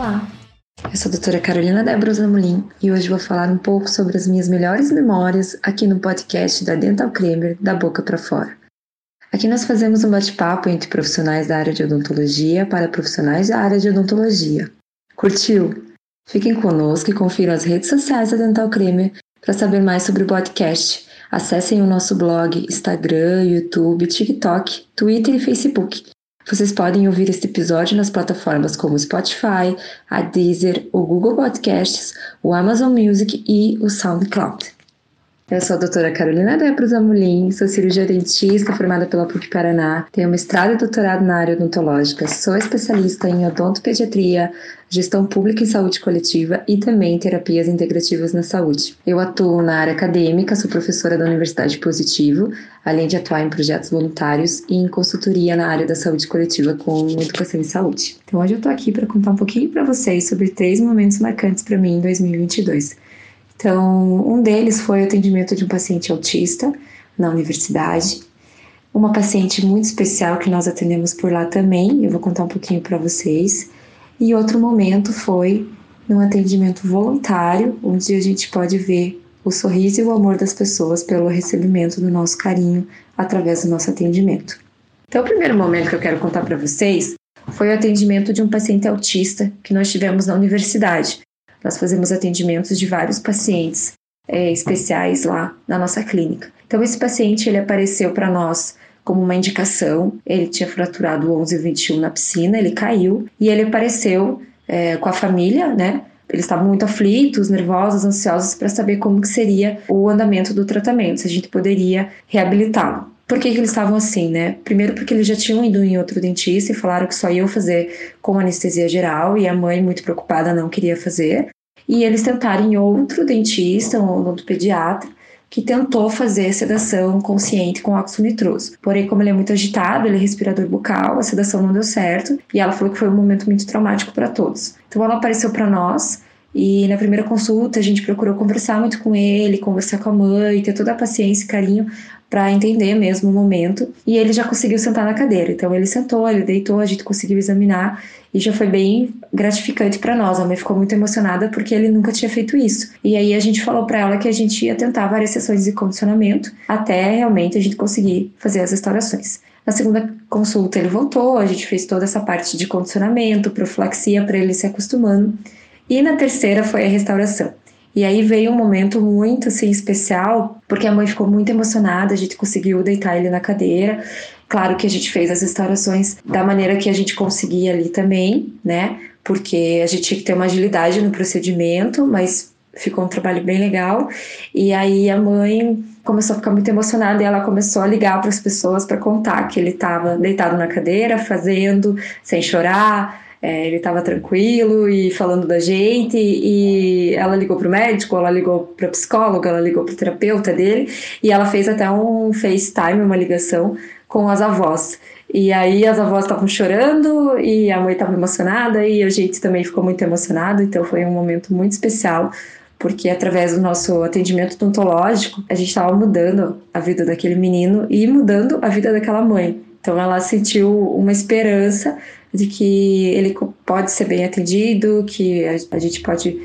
Olá, eu sou a doutora Carolina Débora Zamolin e hoje vou falar um pouco sobre as minhas melhores memórias aqui no podcast da Dental Creamer da Boca para Fora. Aqui nós fazemos um bate-papo entre profissionais da área de odontologia para profissionais da área de odontologia. Curtiu? Fiquem conosco e confiram as redes sociais da Dental Creamer para saber mais sobre o podcast. Acessem o nosso blog, Instagram, YouTube, TikTok, Twitter e Facebook vocês podem ouvir este episódio nas plataformas como Spotify, a Deezer, o Google Podcasts, o Amazon Music e o SoundCloud. Eu sou a doutora Carolina Debros Amulin, sou cirurgia dentista formada pela PUC Paraná, tenho mestrado e doutorado na área odontológica, sou especialista em odontopediatria, gestão pública e saúde coletiva e também terapias integrativas na saúde. Eu atuo na área acadêmica, sou professora da Universidade Positivo, além de atuar em projetos voluntários e em consultoria na área da saúde coletiva com educação e saúde. Então hoje eu estou aqui para contar um pouquinho para vocês sobre três momentos marcantes para mim em 2022. Então, um deles foi o atendimento de um paciente autista na universidade. Uma paciente muito especial que nós atendemos por lá também, eu vou contar um pouquinho para vocês. E outro momento foi num atendimento voluntário, onde a gente pode ver o sorriso e o amor das pessoas pelo recebimento do nosso carinho através do nosso atendimento. Então, o primeiro momento que eu quero contar para vocês foi o atendimento de um paciente autista que nós tivemos na universidade. Nós fazemos atendimentos de vários pacientes é, especiais lá na nossa clínica. Então, esse paciente ele apareceu para nós como uma indicação. Ele tinha fraturado o 11 e 21 na piscina, ele caiu e ele apareceu é, com a família, né? Eles estavam muito aflitos, nervosos, ansiosos para saber como que seria o andamento do tratamento, se a gente poderia reabilitá-lo. Por que, que, eles estavam assim, né? Primeiro porque eles já tinham ido em outro dentista e falaram que só iam fazer com anestesia geral e a mãe, muito preocupada, não queria fazer. E eles tentaram em outro dentista, um odontopediatra, que tentou fazer sedação consciente com óxido nitroso. Porém, como ele é muito agitado, ele é respirador bucal, a sedação não deu certo e ela falou que foi um momento muito traumático para todos. Então ela apareceu para nós e na primeira consulta a gente procurou conversar muito com ele, conversar com a mãe, ter toda a paciência e carinho para entender mesmo o momento. E ele já conseguiu sentar na cadeira. Então ele sentou, ele deitou, a gente conseguiu examinar e já foi bem gratificante para nós. A mãe ficou muito emocionada porque ele nunca tinha feito isso. E aí a gente falou para ela que a gente ia tentar várias sessões de condicionamento até realmente a gente conseguir fazer as restaurações. Na segunda consulta ele voltou, a gente fez toda essa parte de condicionamento, profilaxia para ele se acostumando. E na terceira foi a restauração. E aí veio um momento muito assim especial, porque a mãe ficou muito emocionada, a gente conseguiu deitar ele na cadeira. Claro que a gente fez as restaurações da maneira que a gente conseguia ali também, né? Porque a gente tinha que ter uma agilidade no procedimento, mas ficou um trabalho bem legal. E aí a mãe começou a ficar muito emocionada e ela começou a ligar para as pessoas para contar que ele estava deitado na cadeira, fazendo, sem chorar, é, ele estava tranquilo e falando da gente, e ela ligou para o médico, ela ligou para a psicóloga, ela ligou para o terapeuta dele, e ela fez até um FaceTime, uma ligação com as avós. E aí as avós estavam chorando e a mãe estava emocionada e a gente também ficou muito emocionado, então foi um momento muito especial, porque através do nosso atendimento odontológico, a gente estava mudando a vida daquele menino e mudando a vida daquela mãe. Então ela sentiu uma esperança de que ele pode ser bem atendido, que a, gente pode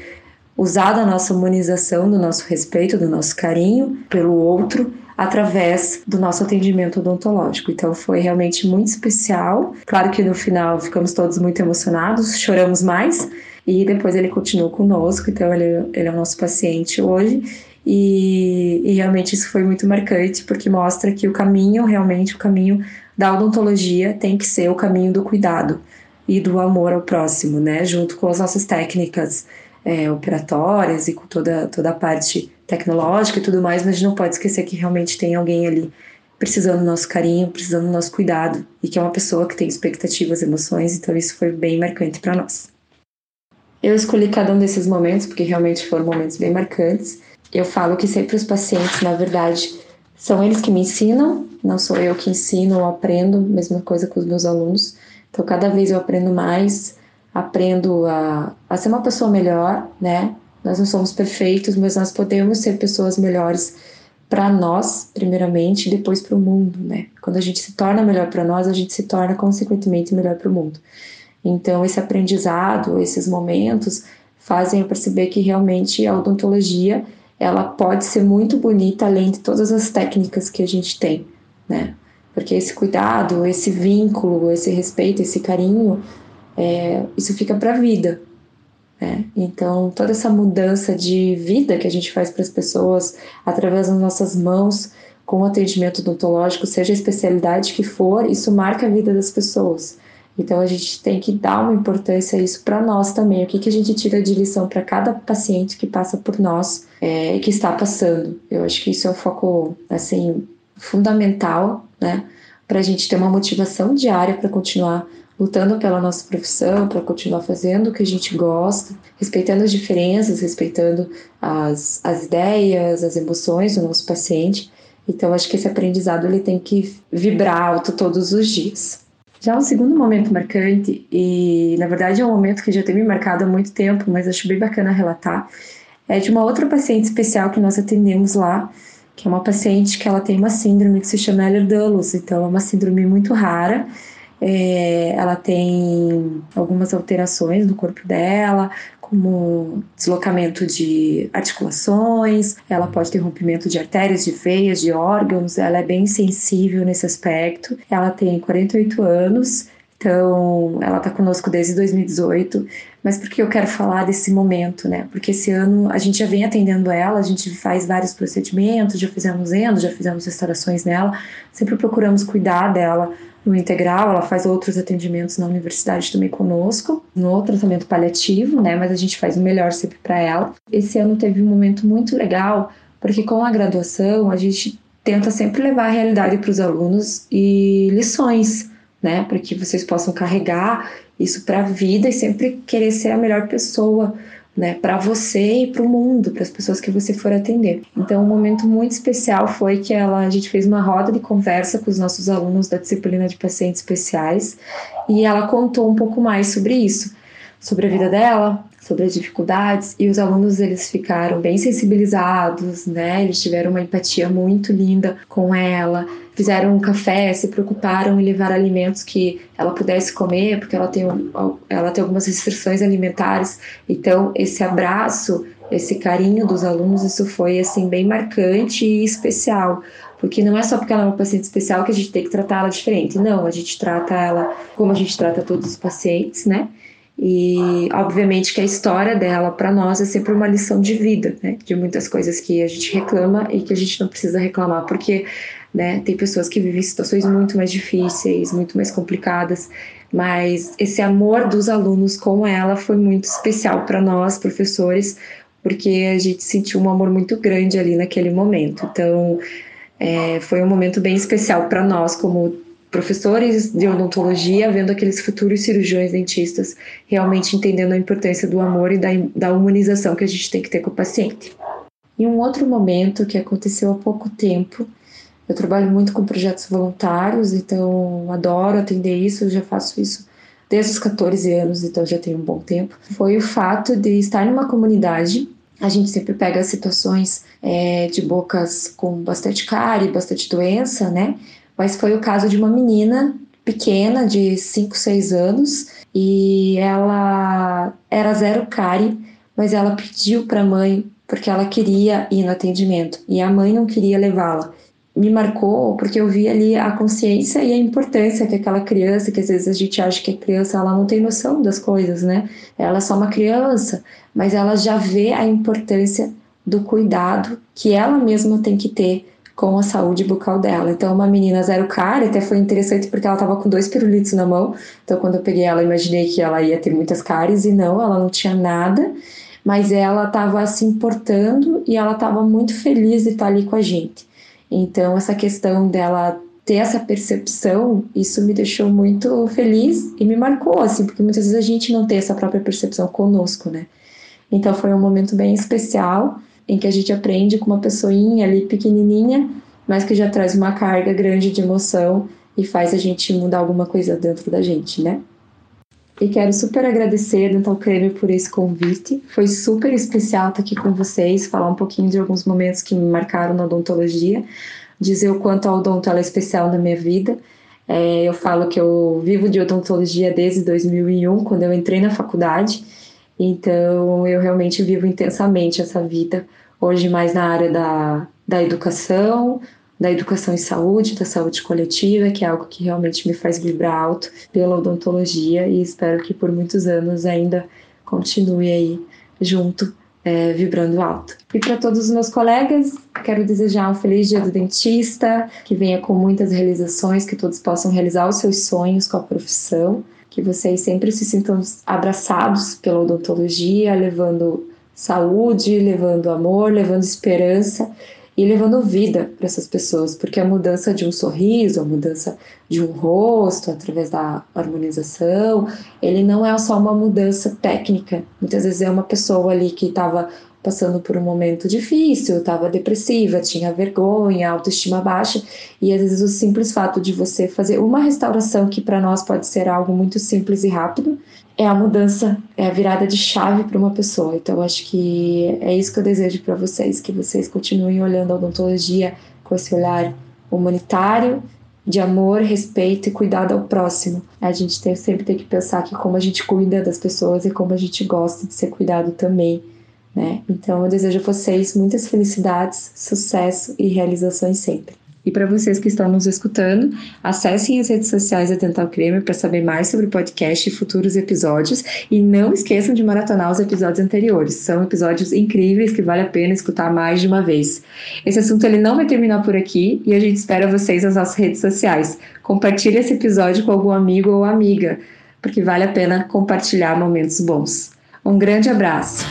usar da nossa humanização, do nosso respeito, do nosso carinho pelo outro através do nosso atendimento odontológico. Então foi realmente muito especial. Claro que no final ficamos todos muito emocionados, choramos mais e depois ele continuou conosco. Então ele, ele é o nosso paciente hoje e, e, realmente isso foi muito marcante porque mostra que o caminho, realmente o caminho da odontologia tem que ser o caminho do cuidado e do amor ao próximo, né? Junto com as nossas técnicas é, operatórias e com toda, toda a parte tecnológica e tudo mais, mas a gente não pode esquecer que realmente tem alguém ali precisando do nosso carinho, precisando do nosso cuidado e que é uma pessoa que tem expectativas, emoções, então isso foi bem marcante para nós. Eu escolhi cada um desses momentos porque realmente foram momentos bem marcantes. Eu falo que sempre os pacientes, na verdade, são eles que me ensinam, não sou eu que ensino ou aprendo, mesma coisa com os meus alunos. Então, cada vez eu aprendo mais, aprendo a, a ser uma pessoa melhor, né? Nós não somos perfeitos, mas nós podemos ser pessoas melhores para nós, primeiramente, e depois para o mundo, né? Quando a gente se torna melhor para nós, a gente se torna consequentemente melhor para o mundo. Então, esse aprendizado, esses momentos, fazem eu perceber que realmente a odontologia ela pode ser muito bonita além de todas as técnicas que a gente tem, né? Porque esse cuidado, esse vínculo, esse respeito, esse carinho, é, isso fica para a vida. Né? Então, toda essa mudança de vida que a gente faz para as pessoas através das nossas mãos, com o atendimento odontológico, seja a especialidade que for, isso marca a vida das pessoas. Então a gente tem que dar uma importância a isso para nós também. O que, que a gente tira de lição para cada paciente que passa por nós é, e que está passando. Eu acho que isso é um foco assim fundamental, né, para a gente ter uma motivação diária para continuar lutando pela nossa profissão, para continuar fazendo o que a gente gosta, respeitando as diferenças, respeitando as, as ideias, as emoções do nosso paciente. Então acho que esse aprendizado ele tem que vibrar alto todos os dias. Já um segundo momento marcante, e na verdade é um momento que já tem me marcado há muito tempo, mas acho bem bacana relatar, é de uma outra paciente especial que nós atendemos lá, que é uma paciente que ela tem uma síndrome que se chama Ehlers-Danlos, então é uma síndrome muito rara, é, ela tem algumas alterações no corpo dela, como deslocamento de articulações, ela pode ter rompimento de artérias, de veias, de órgãos, ela é bem sensível nesse aspecto. Ela tem 48 anos, então ela está conosco desde 2018. Mas por que eu quero falar desse momento, né? Porque esse ano a gente já vem atendendo ela, a gente faz vários procedimentos, já fizemos endo, já fizemos restaurações nela, sempre procuramos cuidar dela no integral, ela faz outros atendimentos na universidade também conosco, no tratamento paliativo, né? Mas a gente faz o melhor sempre para ela. Esse ano teve um momento muito legal, porque com a graduação a gente tenta sempre levar a realidade para os alunos e lições, né? Para que vocês possam carregar isso para a vida e sempre querer ser a melhor pessoa né, para você e para o mundo, para as pessoas que você for atender. Então, um momento muito especial foi que ela, a gente fez uma roda de conversa com os nossos alunos da disciplina de pacientes especiais e ela contou um pouco mais sobre isso, sobre a vida dela, sobre as dificuldades e os alunos eles ficaram bem sensibilizados, né? Eles tiveram uma empatia muito linda com ela, fizeram um café, se preocuparam em levar alimentos que ela pudesse comer, porque ela tem, ela tem algumas restrições alimentares. Então, esse abraço, esse carinho dos alunos, isso foi assim bem marcante e especial. Porque não é só porque ela é uma paciente especial que a gente tem que tratar ela diferente. Não, a gente trata ela como a gente trata todos os pacientes, né? E, obviamente, que a história dela para nós é sempre uma lição de vida, né? De muitas coisas que a gente reclama e que a gente não precisa reclamar, porque né, tem pessoas que vivem situações muito mais difíceis, muito mais complicadas, mas esse amor dos alunos com ela foi muito especial para nós, professores, porque a gente sentiu um amor muito grande ali naquele momento. Então, é, foi um momento bem especial para nós, como professores de odontologia vendo aqueles futuros cirurgiões dentistas realmente entendendo a importância do amor e da, da humanização que a gente tem que ter com o paciente. E um outro momento que aconteceu há pouco tempo, eu trabalho muito com projetos voluntários, então adoro atender isso, já faço isso desde os 14 anos, então já tenho um bom tempo. Foi o fato de estar numa comunidade a gente sempre pega situações é, de bocas com bastante cárie, bastante doença, né? Mas foi o caso de uma menina pequena, de 5, 6 anos, e ela era zero cárie, mas ela pediu para a mãe porque ela queria ir no atendimento e a mãe não queria levá-la. Me marcou porque eu vi ali a consciência e a importância que aquela criança, que às vezes a gente acha que a criança ela não tem noção das coisas, né? Ela é só uma criança, mas ela já vê a importância do cuidado que ela mesma tem que ter com a saúde bucal dela. Então, uma menina zero cárie, até foi interessante porque ela estava com dois pirulitos na mão. Então, quando eu peguei ela, imaginei que ela ia ter muitas cáries e não, ela não tinha nada, mas ela estava se importando e ela estava muito feliz de estar ali com a gente. Então, essa questão dela ter essa percepção, isso me deixou muito feliz e me marcou, assim, porque muitas vezes a gente não tem essa própria percepção conosco, né? Então, foi um momento bem especial em que a gente aprende com uma pessoinha ali pequenininha, mas que já traz uma carga grande de emoção e faz a gente mudar alguma coisa dentro da gente, né? E quero super agradecer Dental Creme por esse convite. Foi super especial estar aqui com vocês, falar um pouquinho de alguns momentos que me marcaram na odontologia, dizer o quanto a odonto é especial na minha vida. É, eu falo que eu vivo de odontologia desde 2001, quando eu entrei na faculdade. Então, eu realmente vivo intensamente essa vida, hoje mais na área da, da educação, da educação em saúde, da saúde coletiva, que é algo que realmente me faz vibrar alto pela odontologia e espero que por muitos anos ainda continue aí junto, é, vibrando alto. E para todos os meus colegas, quero desejar um feliz dia do dentista, que venha com muitas realizações, que todos possam realizar os seus sonhos com a profissão, que vocês sempre se sintam abraçados pela odontologia, levando saúde, levando amor, levando esperança e levando vida para essas pessoas, porque a mudança de um sorriso, a mudança de um rosto através da harmonização, ele não é só uma mudança técnica. Muitas vezes é uma pessoa ali que estava passando por um momento difícil, estava depressiva, tinha vergonha, autoestima baixa, e às vezes o simples fato de você fazer uma restauração que para nós pode ser algo muito simples e rápido, é a mudança, é a virada de chave para uma pessoa. Então, acho que é isso que eu desejo para vocês, que vocês continuem olhando a odontologia com esse olhar humanitário, de amor, respeito e cuidado ao próximo. A gente tem, sempre tem que pensar que como a gente cuida das pessoas e como a gente gosta de ser cuidado também, né? Então, eu desejo a vocês muitas felicidades, sucesso e realizações sempre. E para vocês que estão nos escutando, acessem as redes sociais da Dental Creamer para saber mais sobre o podcast e futuros episódios. E não esqueçam de maratonar os episódios anteriores. São episódios incríveis que vale a pena escutar mais de uma vez. Esse assunto ele não vai terminar por aqui e a gente espera vocês nas nossas redes sociais. Compartilhe esse episódio com algum amigo ou amiga, porque vale a pena compartilhar momentos bons. Um grande abraço!